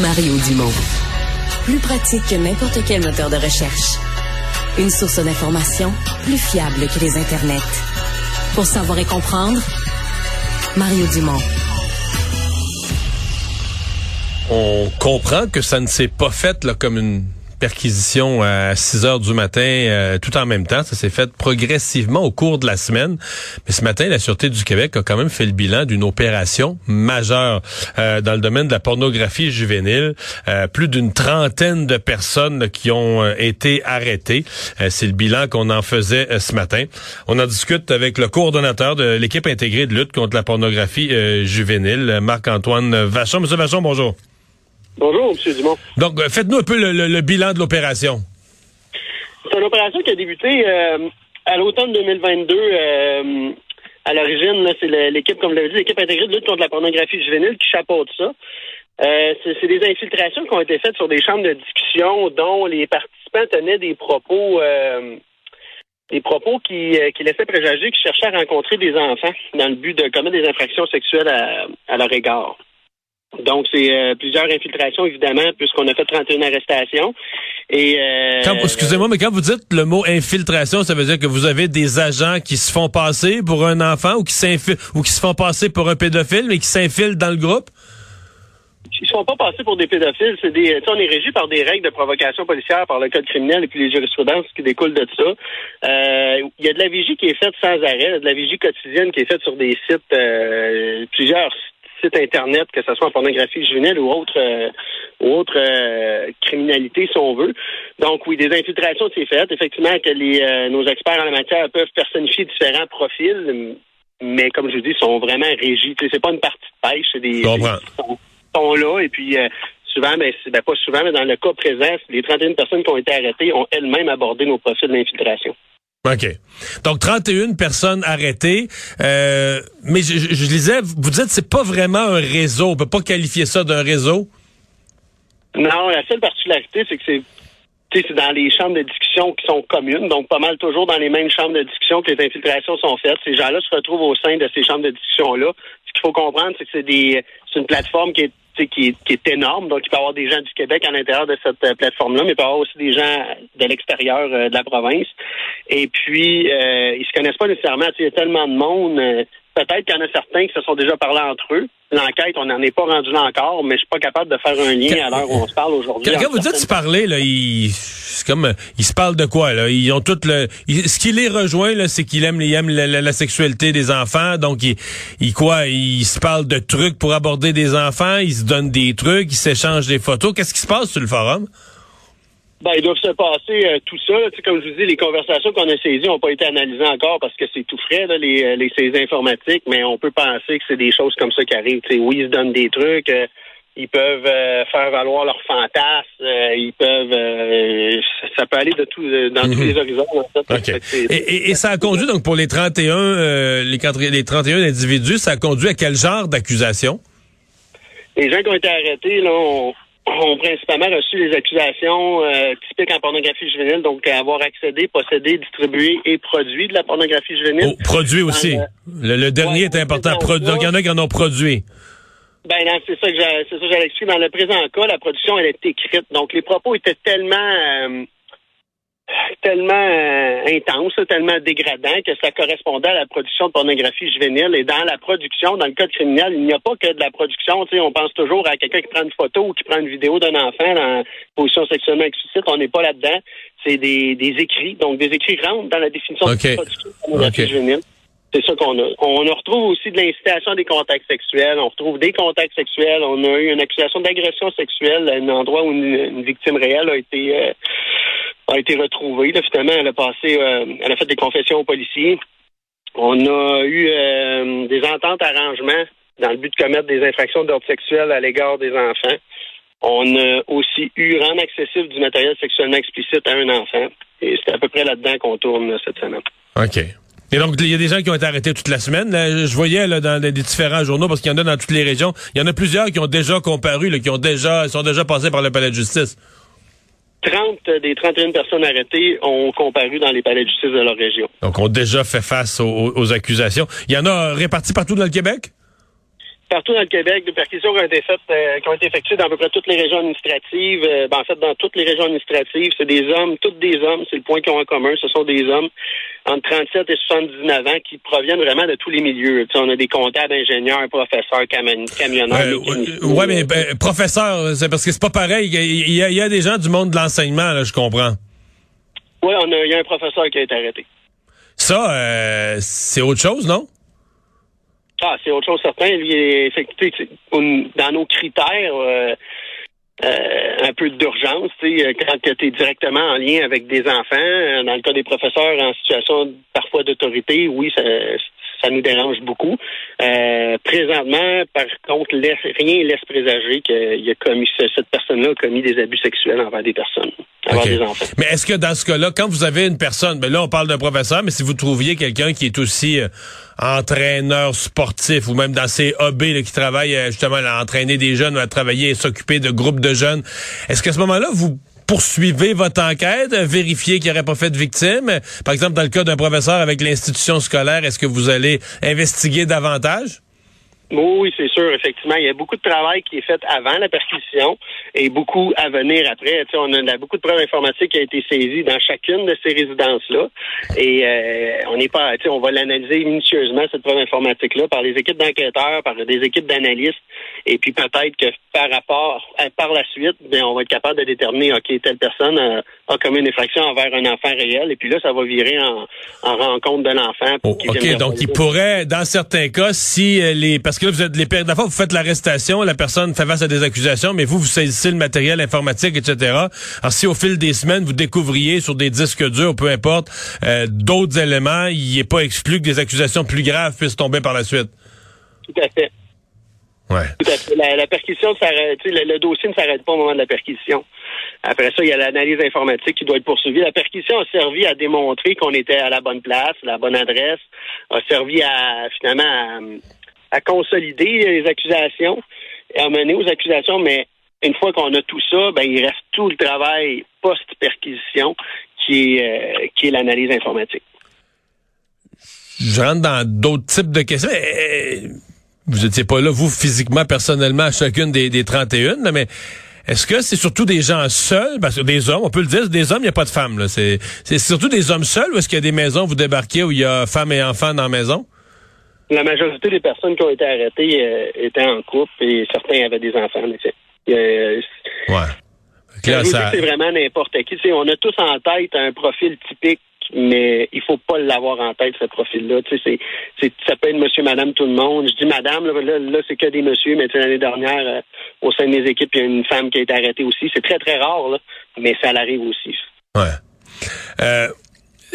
Mario Dumont. Plus pratique que n'importe quel moteur de recherche. Une source d'information plus fiable que les internets. Pour savoir et comprendre, Mario Dumont. On comprend que ça ne s'est pas fait là, comme une perquisition à 6 heures du matin euh, tout en même temps. Ça s'est fait progressivement au cours de la semaine. Mais ce matin, la Sûreté du Québec a quand même fait le bilan d'une opération majeure euh, dans le domaine de la pornographie juvénile. Euh, plus d'une trentaine de personnes qui ont été arrêtées. C'est le bilan qu'on en faisait ce matin. On en discute avec le coordonnateur de l'équipe intégrée de lutte contre la pornographie juvénile, Marc-Antoine Vachon. Monsieur Vachon, bonjour. Bonjour, M. Dumont. Donc, euh, faites-nous un peu le, bilan de l'opération. C'est une opération qui a débuté euh, à l'automne 2022. Euh, à l'origine, c'est l'équipe, comme vous l'avez dit, l'équipe intégrée de lutte contre la pornographie juvénile qui chapeaute ça. c'est des infiltrations qui ont été faites sur des chambres de discussion dont les participants tenaient des propos des propos qui, qui laissaient présager qu'ils cherchaient à rencontrer des enfants dans le but de commettre des infractions sexuelles à, à leur égard. Donc, c'est euh, plusieurs infiltrations, évidemment, puisqu'on a fait 31 arrestations. Et euh, Excusez-moi, mais quand vous dites le mot infiltration, ça veut dire que vous avez des agents qui se font passer pour un enfant ou qui ou qui se font passer pour un pédophile, mais qui s'infilent dans le groupe? Ils font pas passer pour des pédophiles. C'est des, on est régi par des règles de provocation policière, par le code criminel et puis les jurisprudences qui découlent de ça. Euh, il y a de la vigie qui est faite sans arrêt, de la vigie quotidienne qui est faite sur des sites, euh, plusieurs sites Internet, que ce soit en pornographie juvénile ou autre, euh, ou autre euh, criminalité, si on veut. Donc, oui, des infiltrations, c'est fait. Effectivement, que les, euh, nos experts en la matière peuvent personnifier différents profils, mais comme je vous dis, sont vraiment régis. C'est pas une partie de pêche, c'est des... Sont, sont, là, et puis... Souvent, mais ben, ben, pas souvent, mais dans le cas présent, les 31 personnes qui ont été arrêtées ont elles-mêmes abordé nos profils d'infiltration. OK. Donc 31 personnes arrêtées. Euh, mais je, je, disais, vous dites c'est pas vraiment un réseau. On peut pas qualifier ça d'un réseau? Non, la seule particularité, c'est que c'est c'est dans les chambres de discussion qui sont communes, donc pas mal toujours dans les mêmes chambres de discussion que les infiltrations sont faites. Ces gens-là se retrouvent au sein de ces chambres de discussion-là. Ce qu'il faut comprendre, c'est que c'est des c'est une plateforme qui est énorme. Donc, il peut y avoir des gens du Québec à l'intérieur de cette euh, plateforme-là, mais il peut y avoir aussi des gens de l'extérieur euh, de la province. Et puis, euh, ils se connaissent pas nécessairement. Il y a tellement de monde. Peut-être qu'il y en a certains qui se sont déjà parlé entre eux. L'enquête, on n'en est pas rendu là encore, mais je suis pas capable de faire un lien à l'heure où on se parle aujourd'hui. Quand, vous dites se parler, là, ils, c'est comme, ils se parlent de quoi, là? Ils ont tout le, ce qui les rejoint, là, c'est qu'ils aiment, aiment la, sexualité des enfants. Donc, ils, ils, quoi? Ils se parlent de trucs pour aborder des enfants. Ils se donnent des trucs. Ils s'échangent des photos. Qu'est-ce qui se passe sur le forum? Ben, ils doivent se passer euh, tout ça. comme je vous dis, les conversations qu'on a saisies n'ont pas été analysées encore parce que c'est tout frais, là, les, euh, les saisies informatiques, mais on peut penser que c'est des choses comme ça qui arrivent. oui, ils se donnent des trucs. Euh, ils peuvent faire valoir leurs fantasmes, ils peuvent ça peut aller de tout dans tous mhm. les horizons. Et, et, ça a conduit donc pour les 31 les, les 31 individus, ça a conduit à quel genre d'accusation? Les gens qui ont été arrêtés, là, ont, ont principalement reçu les accusations euh, typiques en pornographie juvénile, donc avoir accédé, possédé, distribué et produit de la pornographie juvénile. Oh, produit aussi. le, dernier est important. donc, il y en a qui en ont produit. Ben c'est ça que j'allais expliquer. Dans le présent cas, la production elle est écrite. Donc les propos étaient tellement euh, tellement euh, intense, tellement dégradant que ça correspondait à la production de pornographie juvénile. Et dans la production, dans le code criminel, il n'y a pas que de la production. On pense toujours à quelqu'un qui prend une photo ou qui prend une vidéo d'un enfant dans position sexuellement explicite. On n'est pas là-dedans. C'est des, des écrits. Donc, des écrits rentrent dans la définition de production de pornographie juvénile. C'est ça qu'on a. On retrouve aussi de l'incitation à des contacts sexuels. On retrouve des contacts sexuels. On a eu une accusation d'agression sexuelle à un endroit où une, victime réelle a été euh, a été retrouvée. Finalement, elle a passé, euh, elle a fait des confessions aux policiers. On a eu euh, des ententes arrangements dans le but de commettre des infractions d'ordre sexuel à l'égard des enfants. On a aussi eu rendre accessible du matériel sexuellement explicite à un enfant. Et c'est à peu près là-dedans qu'on tourne cette semaine. OK. Et donc, il y a des gens qui ont été arrêtés toute la semaine. je voyais dans des différents journaux, parce qu'il y en a dans toutes les régions, il y en a plusieurs qui ont déjà comparu, qui ont déjà, sont déjà passés par le palais de justice. 30 des 31 personnes arrêtées ont comparu dans les palais de justice de leur région. Donc, ont déjà fait face aux accusations. Il y en a répartis partout dans le Québec? Partout dans le Québec, des perquisitions qui ont été faites, euh, qui ont été effectuées dans à peu près toutes les régions administratives. Euh, ben, en fait, dans toutes les régions administratives, c'est des hommes, toutes des hommes, c'est le point qu'ils ont en commun. Ce sont des hommes entre 37 et 79 ans qui proviennent vraiment de tous les milieux. on a des comptables, ingénieurs, professeurs, camionneurs. oui, mais ben, professeurs, c'est parce que c'est pas pareil. Il y, a, des gens du monde de l'enseignement, là, je comprends. Oui, il y a un professeur qui a été arrêté. Ça, euh, c'est autre chose, non? Ah, c'est autre chose certain. Lui, dans nos critères, euh, euh, un peu d'urgence, quand tu es directement en lien avec des enfants, dans le cas des professeurs en situation parfois d'autorité, oui, ça, ça nous dérange beaucoup. Euh, présentement, par contre, rien laisse présager qu'il a commis cette personne-là a commis des abus sexuels envers des personnes, envers des enfants. Mais est-ce que dans ce cas-là, quand vous avez une personne, ben là on parle d'un professeur, mais si vous trouviez quelqu'un qui est aussi euh, entraîneur sportif ou même dans ces hobbies qui travaille euh, justement à entraîner des jeunes ou à travailler et s'occuper de groupes de jeunes, est-ce qu'à ce moment-là vous poursuivez votre enquête, vérifiez qu'il n'y aurait pas fait de victime? Par exemple, dans le cas d'un professeur avec l'institution scolaire, est-ce que vous allez investiguer davantage? Oui, c'est sûr, effectivement. Il y a beaucoup de travail qui est fait avant la perquisition et beaucoup à venir après. Tu sais, on a beaucoup de preuves informatiques qui ont été saisies dans chacune de ces résidences-là. Et euh, on n'est pas, tu sais, on va l'analyser minutieusement, cette preuve informatique-là, par les équipes d'enquêteurs, par des équipes d'analystes. Et puis peut-être que par rapport, euh, par la suite, bien, on va être capable de déterminer, OK, telle personne a, a commis une infraction envers un enfant réel. Et puis là, ça va virer en, en rencontre de l'enfant. Oh, OK, donc il pourrait, dans certains cas, si euh, les parce que là, vous êtes les fois, vous faites l'arrestation, la personne fait face à des accusations, mais vous, vous saisissez le matériel informatique, etc. Alors, si au fil des semaines, vous découvriez sur des disques durs, peu importe, euh, d'autres éléments, il n'est pas exclu que des accusations plus graves puissent tomber par la suite. Tout à fait. Ouais. Tout à fait. La, perquisition s'arrête, le, le, dossier ne s'arrête pas au moment de la perquisition. Après ça, il y a l'analyse informatique qui doit être poursuivie. La perquisition a servi à démontrer qu'on était à la bonne place, la bonne adresse, a servi à finalement à, à consolider les accusations et à mener aux accusations, mais une fois qu'on a tout ça, ben, il reste tout le travail post-perquisition qui est, euh, est l'analyse informatique. Je rentre dans d'autres types de questions. Eh, vous n'étiez pas là, vous, physiquement, personnellement, à chacune des, des 31, mais est-ce que c'est surtout des gens seuls? Parce que des hommes, on peut le dire, des hommes, il n'y a pas de femmes. C'est surtout des hommes seuls ou est-ce qu'il y a des maisons où vous débarquez où il y a femmes et enfants dans la maison? La majorité des personnes qui ont été arrêtées euh, étaient en couple et certains avaient des enfants, en effet. Euh, ouais. C'est vraiment n'importe qui. on a tous en tête un profil typique, mais il faut pas l'avoir en tête, ce profil-là. Ça peut être monsieur, madame, tout le monde. Je dis madame, là, là, c'est que des messieurs, mais l'année dernière, euh, au sein de mes équipes, il y a une femme qui a été arrêtée aussi. C'est très, très rare, là, mais ça arrive aussi. Ouais. Euh,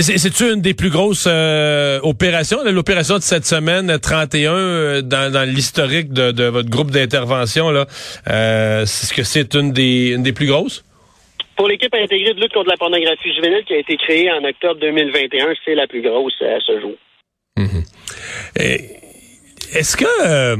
c'est-tu une des plus grosses euh, opérations, l'opération de cette semaine 31 euh, dans, l'historique de, votre groupe d'intervention là euh, Est-ce que c'est une des, une des plus grosses? Pour l'équipe intégrée de lutte contre la pornographie juvénile qui a été créée en octobre 2021, c'est la plus grosse à ce jour. Mm-hmm. Est-ce que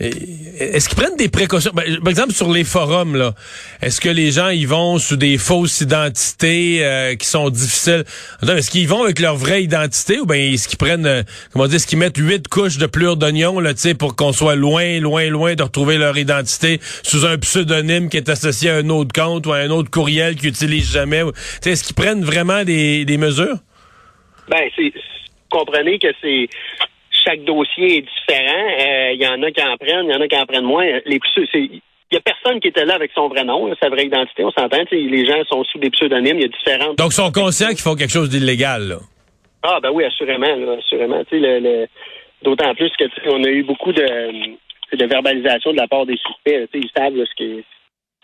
est-ce qu'ils prennent des précautions? Ben, par exemple, sur les forums, là, est-ce que les gens y vont sous des fausses identités euh, qui sont difficiles? Est-ce qu'ils vont avec leur vraie identité ou bien est-ce qu'ils prennent, euh, comment dire, est-ce qu'ils mettent huit couches de plure d'oignon, pour qu'on soit loin, loin, loin de retrouver leur identité sous un pseudonyme qui est associé à un autre compte ou à un autre courriel qu'ils n'utilisent jamais? Est-ce qu'ils prennent vraiment des, des mesures? Ben, c'est, comprenez que c'est chaque dossier est différent. Il euh, y en a qui en prennent, il y en a qui en prennent moins. Les il y a personne qui était là avec son vrai nom, sa vraie identité. On s'entend. Les gens sont sous des pseudonymes. Il y a différentes. Donc, ils sont conscients qu'ils font quelque chose d'illégal. Ah ben oui, assurément, assurément. Le, D'autant plus que on a eu beaucoup de, de verbalisation de la part des suspects. Ils savent ce que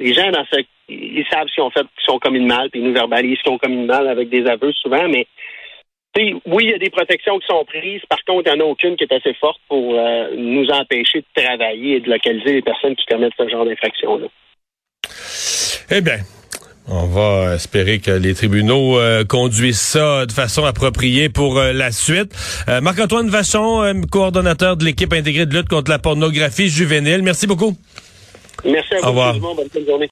les gens dans ce ils savent ce qu'ils ont fait, qu'ils sont commis de mal, puis ils nous verbalisent ce qu'ils ont commis de mal avec des aveux souvent, mais oui, il y a des protections qui sont prises. Par contre, il n'y en a aucune qui est assez forte pour euh, nous empêcher de travailler et de localiser les personnes qui commettent ce genre d'infraction-là. Eh bien, on va espérer que les tribunaux euh, conduisent ça de façon appropriée pour euh, la suite. Marc-Antoine Vachon, coordonnateur de l'équipe intégrée de lutte contre la pornographie juvénile. Merci beaucoup. Merci à vous. Au revoir. Bonne journée.